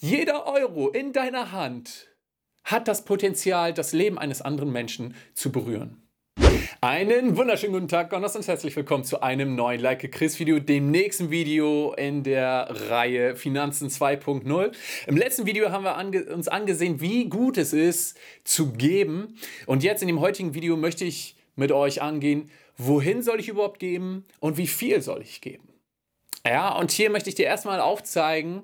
Jeder Euro in deiner Hand hat das Potenzial, das Leben eines anderen Menschen zu berühren. Einen wunderschönen guten Tag, Gonners und herzlich willkommen zu einem neuen Like Chris Video, dem nächsten Video in der Reihe Finanzen 2.0. Im letzten Video haben wir ange uns angesehen, wie gut es ist zu geben. Und jetzt in dem heutigen Video möchte ich mit euch angehen, wohin soll ich überhaupt geben und wie viel soll ich geben. Ja, und hier möchte ich dir erstmal aufzeigen,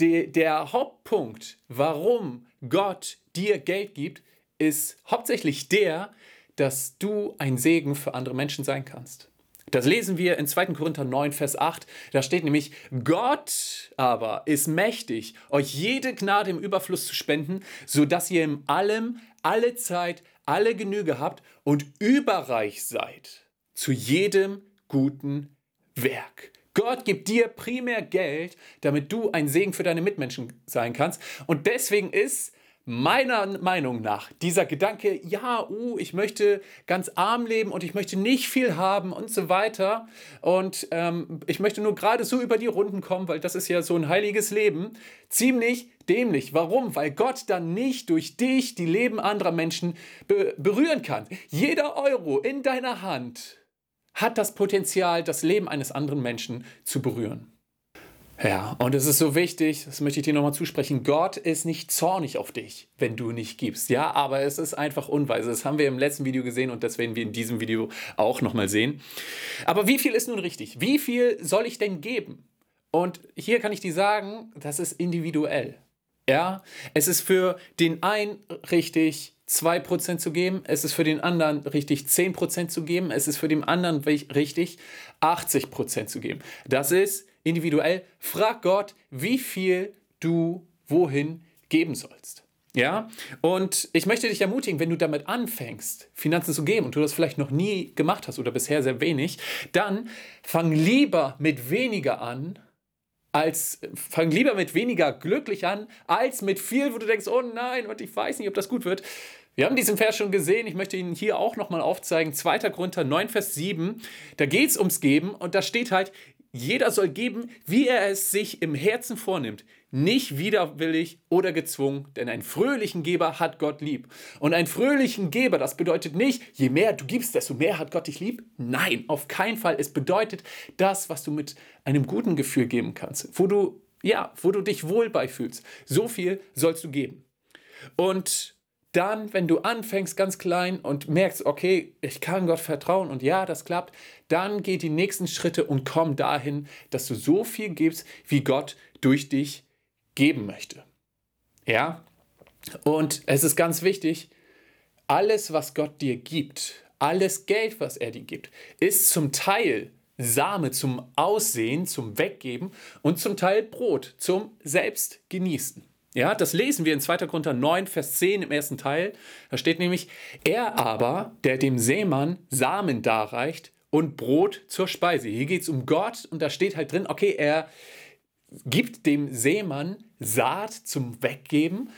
de, der Hauptpunkt, warum Gott dir Geld gibt, ist hauptsächlich der, dass du ein Segen für andere Menschen sein kannst. Das lesen wir in 2. Korinther 9, Vers 8. Da steht nämlich, Gott aber ist mächtig, euch jede Gnade im Überfluss zu spenden, sodass ihr in allem, alle Zeit, alle Genüge habt und überreich seid zu jedem guten Werk. Gott gibt dir primär Geld, damit du ein Segen für deine Mitmenschen sein kannst. Und deswegen ist meiner Meinung nach dieser Gedanke, ja, uh, ich möchte ganz arm leben und ich möchte nicht viel haben und so weiter und ähm, ich möchte nur gerade so über die Runden kommen, weil das ist ja so ein heiliges Leben, ziemlich dämlich. Warum? Weil Gott dann nicht durch dich die Leben anderer Menschen be berühren kann. Jeder Euro in deiner Hand hat das Potenzial, das Leben eines anderen Menschen zu berühren. Ja, und es ist so wichtig, das möchte ich dir nochmal zusprechen, Gott ist nicht zornig auf dich, wenn du nicht gibst. Ja, aber es ist einfach unweise. Das haben wir im letzten Video gesehen und das werden wir in diesem Video auch nochmal sehen. Aber wie viel ist nun richtig? Wie viel soll ich denn geben? Und hier kann ich dir sagen, das ist individuell. Ja, es ist für den einen richtig, 2% zu geben, es ist für den anderen richtig 10% zu geben, es ist für den anderen richtig 80% zu geben. Das ist individuell. Frag Gott, wie viel du wohin geben sollst. Ja, und ich möchte dich ermutigen, wenn du damit anfängst, Finanzen zu geben und du das vielleicht noch nie gemacht hast oder bisher sehr wenig, dann fang lieber mit weniger an, als fang lieber mit weniger glücklich an, als mit viel, wo du denkst, oh nein, und ich weiß nicht, ob das gut wird. Wir haben diesen Vers schon gesehen. Ich möchte ihn hier auch nochmal aufzeigen. 2. Korinther 9, Vers 7. Da geht es ums Geben und da steht halt, jeder soll geben, wie er es sich im Herzen vornimmt, nicht widerwillig oder gezwungen, denn einen fröhlichen Geber hat Gott lieb. Und einen fröhlichen Geber, das bedeutet nicht, je mehr du gibst, desto mehr hat Gott dich lieb. Nein, auf keinen Fall. Es bedeutet das, was du mit einem guten Gefühl geben kannst, wo du ja, wo du dich wohl beifühlst. So viel sollst du geben. Und dann, wenn du anfängst ganz klein und merkst, okay, ich kann Gott vertrauen und ja, das klappt, dann geh die nächsten Schritte und komm dahin, dass du so viel gibst, wie Gott durch dich geben möchte. Ja? Und es ist ganz wichtig, alles, was Gott dir gibt, alles Geld, was er dir gibt, ist zum Teil Same zum Aussehen, zum Weggeben und zum Teil Brot zum Selbstgenießen. Ja, das lesen wir in 2. Korinther 9, Vers 10 im ersten Teil. Da steht nämlich, er aber, der dem Seemann Samen darreicht und Brot zur Speise. Hier geht es um Gott und da steht halt drin, okay, er gibt dem Seemann Saat zum Weggeben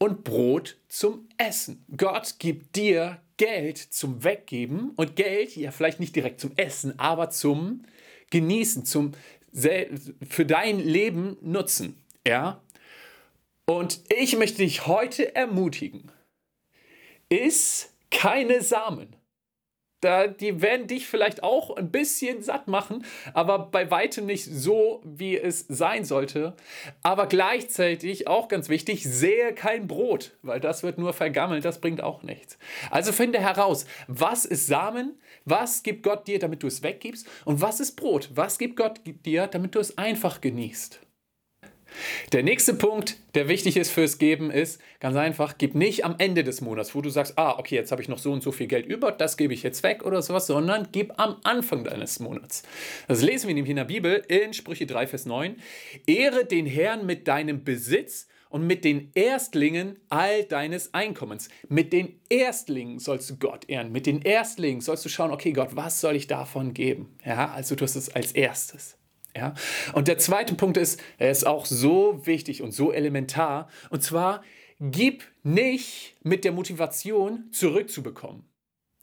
und Brot zum Essen. Gott gibt dir Geld zum Weggeben und Geld, ja vielleicht nicht direkt zum Essen, aber zum Genießen, zum für dein Leben nutzen. Ja, und ich möchte dich heute ermutigen, iss keine Samen. Da, die werden dich vielleicht auch ein bisschen satt machen, aber bei weitem nicht so, wie es sein sollte. Aber gleichzeitig auch ganz wichtig, sehe kein Brot, weil das wird nur vergammelt, das bringt auch nichts. Also finde heraus, was ist Samen, was gibt Gott dir, damit du es weggibst und was ist Brot, was gibt Gott dir, damit du es einfach genießt. Der nächste Punkt, der wichtig ist fürs Geben, ist ganz einfach, gib nicht am Ende des Monats, wo du sagst, ah, okay, jetzt habe ich noch so und so viel Geld über, das gebe ich jetzt weg oder sowas, sondern gib am Anfang deines Monats. Das lesen wir nämlich in der Bibel in Sprüche 3, Vers 9. Ehre den Herrn mit deinem Besitz und mit den Erstlingen all deines Einkommens. Mit den Erstlingen sollst du Gott ehren. Mit den Erstlingen sollst du schauen, okay, Gott, was soll ich davon geben? Ja, also du hast es als erstes. Ja? Und der zweite Punkt ist, er ist auch so wichtig und so elementar. Und zwar, gib nicht mit der Motivation zurückzubekommen.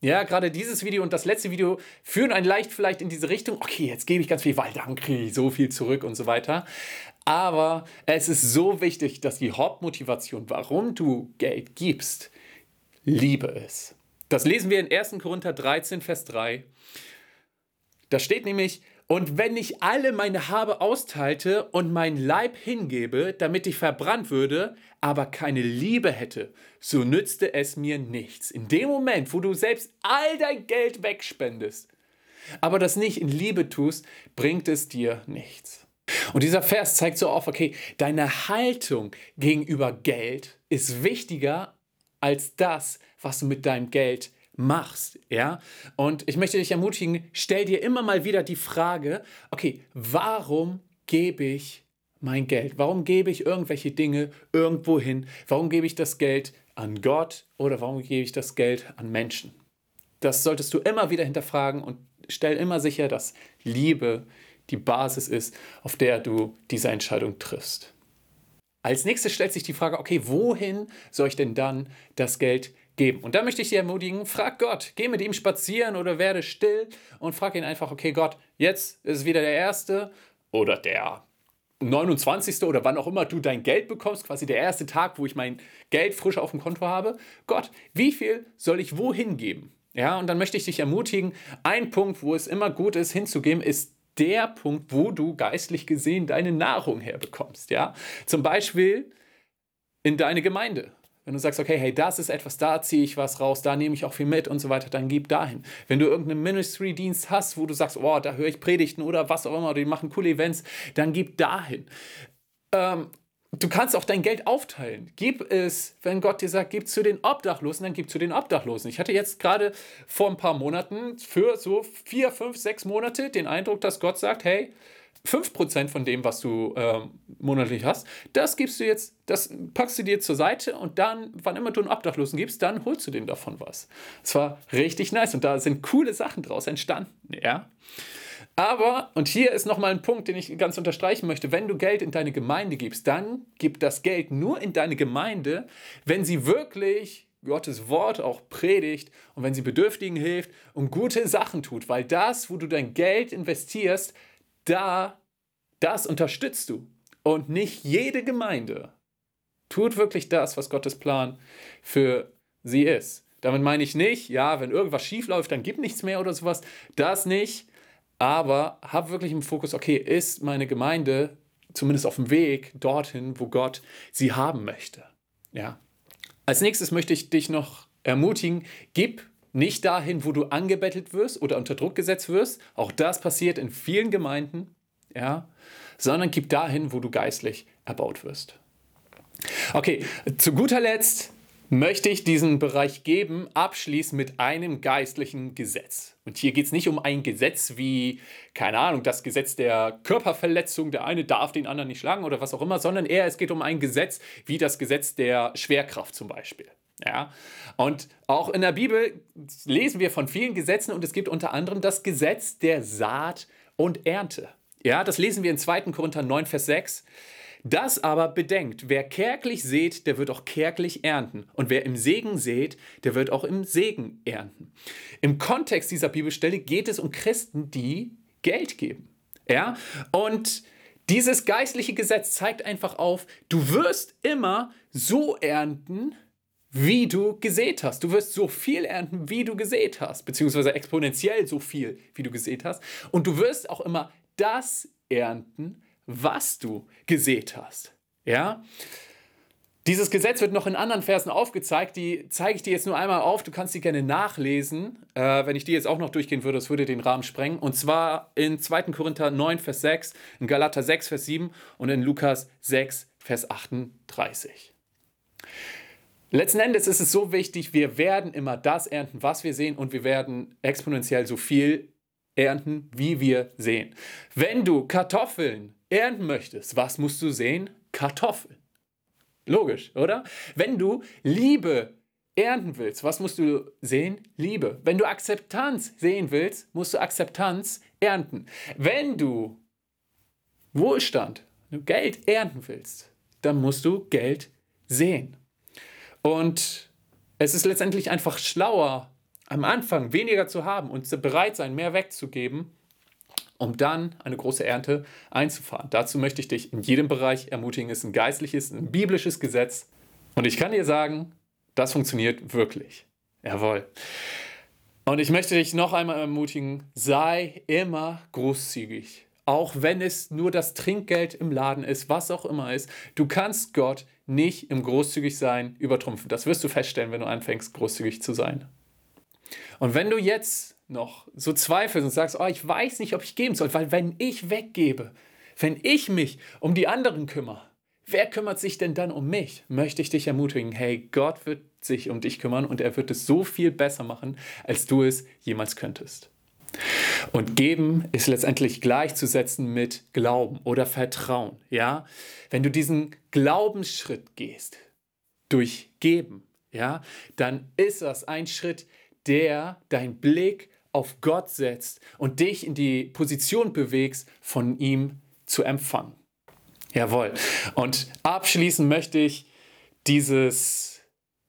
Ja, gerade dieses Video und das letzte Video führen einen leicht vielleicht in diese Richtung. Okay, jetzt gebe ich ganz viel, weil dann kriege ich so viel zurück und so weiter. Aber es ist so wichtig, dass die Hauptmotivation, warum du Geld gibst, Liebe ist. Das lesen wir in 1. Korinther 13, Vers 3. Da steht nämlich, und wenn ich alle meine Habe austeilte und mein Leib hingebe, damit ich verbrannt würde, aber keine Liebe hätte, so nützte es mir nichts. In dem Moment, wo du selbst all dein Geld wegspendest, aber das nicht in Liebe tust, bringt es dir nichts. Und dieser Vers zeigt so auf, okay, deine Haltung gegenüber Geld ist wichtiger als das, was du mit deinem Geld machst, ja? Und ich möchte dich ermutigen, stell dir immer mal wieder die Frage, okay, warum gebe ich mein Geld? Warum gebe ich irgendwelche Dinge irgendwo hin? Warum gebe ich das Geld an Gott oder warum gebe ich das Geld an Menschen? Das solltest du immer wieder hinterfragen und stell immer sicher, dass Liebe die Basis ist, auf der du diese Entscheidung triffst. Als nächstes stellt sich die Frage, okay, wohin soll ich denn dann das Geld geben? Und da möchte ich dich ermutigen, frag Gott, geh mit ihm spazieren oder werde still und frag ihn einfach, okay, Gott, jetzt ist wieder der erste oder der 29. oder wann auch immer du dein Geld bekommst, quasi der erste Tag, wo ich mein Geld frisch auf dem Konto habe. Gott, wie viel soll ich wohin geben? Ja, und dann möchte ich dich ermutigen, ein Punkt, wo es immer gut ist, hinzugeben, ist der Punkt, wo du geistlich gesehen deine Nahrung herbekommst. Ja, zum Beispiel in deine Gemeinde. Wenn du sagst, okay, hey, das ist etwas, da ziehe ich was raus, da nehme ich auch viel mit und so weiter, dann gib dahin. Wenn du irgendeinen Ministry-Dienst hast, wo du sagst, oh, da höre ich Predigten oder was auch immer, die machen coole Events, dann gib dahin. Ähm, du kannst auch dein Geld aufteilen. Gib es, wenn Gott dir sagt, gib zu den Obdachlosen, dann gib zu den Obdachlosen. Ich hatte jetzt gerade vor ein paar Monaten für so vier, fünf, sechs Monate den Eindruck, dass Gott sagt, hey, 5% von dem, was du ähm, monatlich hast, das gibst du jetzt, das packst du dir zur Seite und dann, wann immer du einen Obdachlosen gibst, dann holst du denen davon was. Das war richtig nice und da sind coole Sachen draus entstanden, ja. Aber, und hier ist nochmal ein Punkt, den ich ganz unterstreichen möchte, wenn du Geld in deine Gemeinde gibst, dann gib das Geld nur in deine Gemeinde, wenn sie wirklich Gottes Wort auch predigt und wenn sie Bedürftigen hilft und gute Sachen tut, weil das, wo du dein Geld investierst, da, das unterstützt du. Und nicht jede Gemeinde tut wirklich das, was Gottes Plan für sie ist. Damit meine ich nicht, ja, wenn irgendwas schief läuft, dann gibt nichts mehr oder sowas. Das nicht. Aber hab wirklich im Fokus, okay, ist meine Gemeinde zumindest auf dem Weg dorthin, wo Gott sie haben möchte. Ja. Als nächstes möchte ich dich noch ermutigen, gib nicht dahin, wo du angebettelt wirst oder unter Druck gesetzt wirst. Auch das passiert in vielen Gemeinden, ja, sondern gib dahin, wo du geistlich erbaut wirst. Okay, zu guter Letzt möchte ich diesen Bereich geben, abschließen mit einem geistlichen Gesetz. Und hier geht es nicht um ein Gesetz wie, keine Ahnung, das Gesetz der Körperverletzung, der eine darf den anderen nicht schlagen oder was auch immer, sondern eher es geht um ein Gesetz wie das Gesetz der Schwerkraft zum Beispiel. Ja? Und auch in der Bibel lesen wir von vielen Gesetzen und es gibt unter anderem das Gesetz der Saat und Ernte. Ja, das lesen wir in 2. Korinther 9, Vers 6. Das aber bedenkt, wer kärglich sät, der wird auch kärglich ernten. Und wer im Segen sät, der wird auch im Segen ernten. Im Kontext dieser Bibelstelle geht es um Christen, die Geld geben. Ja, und dieses geistliche Gesetz zeigt einfach auf, du wirst immer so ernten, wie du gesät hast. Du wirst so viel ernten, wie du gesät hast, beziehungsweise exponentiell so viel, wie du gesät hast. Und du wirst auch immer das ernten, was du gesät hast. Ja? Dieses Gesetz wird noch in anderen Versen aufgezeigt, die zeige ich dir jetzt nur einmal auf, du kannst die gerne nachlesen. Äh, wenn ich die jetzt auch noch durchgehen würde, das würde den Rahmen sprengen. Und zwar in 2. Korinther 9, Vers 6, in Galater 6, Vers 7 und in Lukas 6, Vers 38. Letzten Endes ist es so wichtig, wir werden immer das ernten, was wir sehen und wir werden exponentiell so viel ernten, wie wir sehen. Wenn du Kartoffeln ernten möchtest, was musst du sehen? Kartoffeln. Logisch, oder? Wenn du Liebe ernten willst, was musst du sehen? Liebe. Wenn du Akzeptanz sehen willst, musst du Akzeptanz ernten. Wenn du Wohlstand, Geld ernten willst, dann musst du Geld sehen. Und es ist letztendlich einfach schlauer, am Anfang weniger zu haben und bereit sein, mehr wegzugeben, um dann eine große Ernte einzufahren. Dazu möchte ich dich in jedem Bereich ermutigen. Es ist ein geistliches, ein biblisches Gesetz. Und ich kann dir sagen, das funktioniert wirklich. Jawohl. Und ich möchte dich noch einmal ermutigen, sei immer großzügig. Auch wenn es nur das Trinkgeld im Laden ist, was auch immer ist. Du kannst Gott nicht im großzügig sein übertrumpfen. Das wirst du feststellen, wenn du anfängst, großzügig zu sein. Und wenn du jetzt noch so zweifelst und sagst, oh, ich weiß nicht, ob ich geben soll, weil wenn ich weggebe, wenn ich mich um die anderen kümmere, wer kümmert sich denn dann um mich? Möchte ich dich ermutigen, hey, Gott wird sich um dich kümmern und er wird es so viel besser machen, als du es jemals könntest. Und geben ist letztendlich gleichzusetzen mit Glauben oder Vertrauen, ja? Wenn du diesen Glaubensschritt gehst durch Geben, ja, dann ist das ein Schritt, der deinen Blick auf Gott setzt und dich in die Position bewegst, von ihm zu empfangen. Jawohl. Und abschließend möchte ich dieses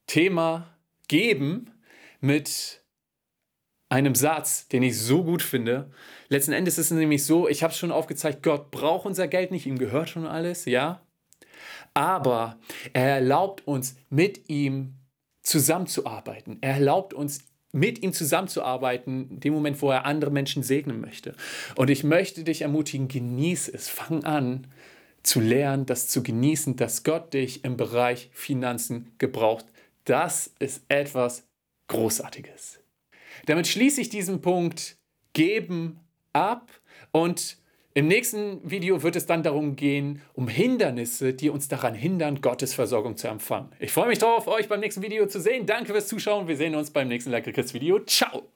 Thema geben mit einem Satz, den ich so gut finde. Letzten Endes ist es nämlich so, ich habe es schon aufgezeigt, Gott braucht unser Geld nicht, ihm gehört schon alles, ja. Aber er erlaubt uns, mit ihm zusammenzuarbeiten. Er erlaubt uns, mit ihm zusammenzuarbeiten, in dem Moment, wo er andere Menschen segnen möchte. Und ich möchte dich ermutigen, genieß es, fang an zu lernen, das zu genießen, dass Gott dich im Bereich Finanzen gebraucht. Das ist etwas Großartiges. Damit schließe ich diesen Punkt Geben ab und im nächsten Video wird es dann darum gehen, um Hindernisse, die uns daran hindern, Gottes Versorgung zu empfangen. Ich freue mich darauf, euch beim nächsten Video zu sehen. Danke fürs Zuschauen. Wir sehen uns beim nächsten Like Video. Ciao!